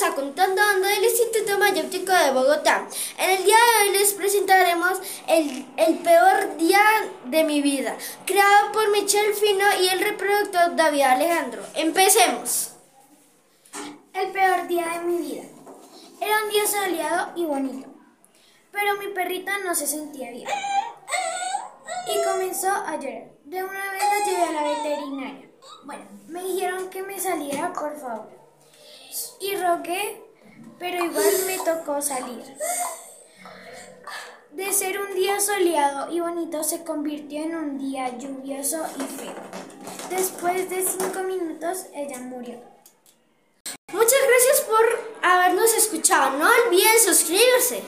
a Contando Ando del Instituto Mayóptico de Bogotá. En el día de hoy les presentaremos el, el, peor día de mi vida, creado por Michelle Fino y el reproductor David Alejandro. Empecemos. El peor día de mi vida. Era un día soleado y bonito, pero mi perrita no se sentía bien y comenzó a llorar. De una vez la llevé a la veterinaria. Bueno, me dijeron que me saliera, por favor y rogué, pero igual me tocó salir. De ser un día soleado y bonito se convirtió en un día lluvioso y feo. Después de cinco minutos ella murió. Muchas gracias por habernos escuchado. No olviden suscribirse.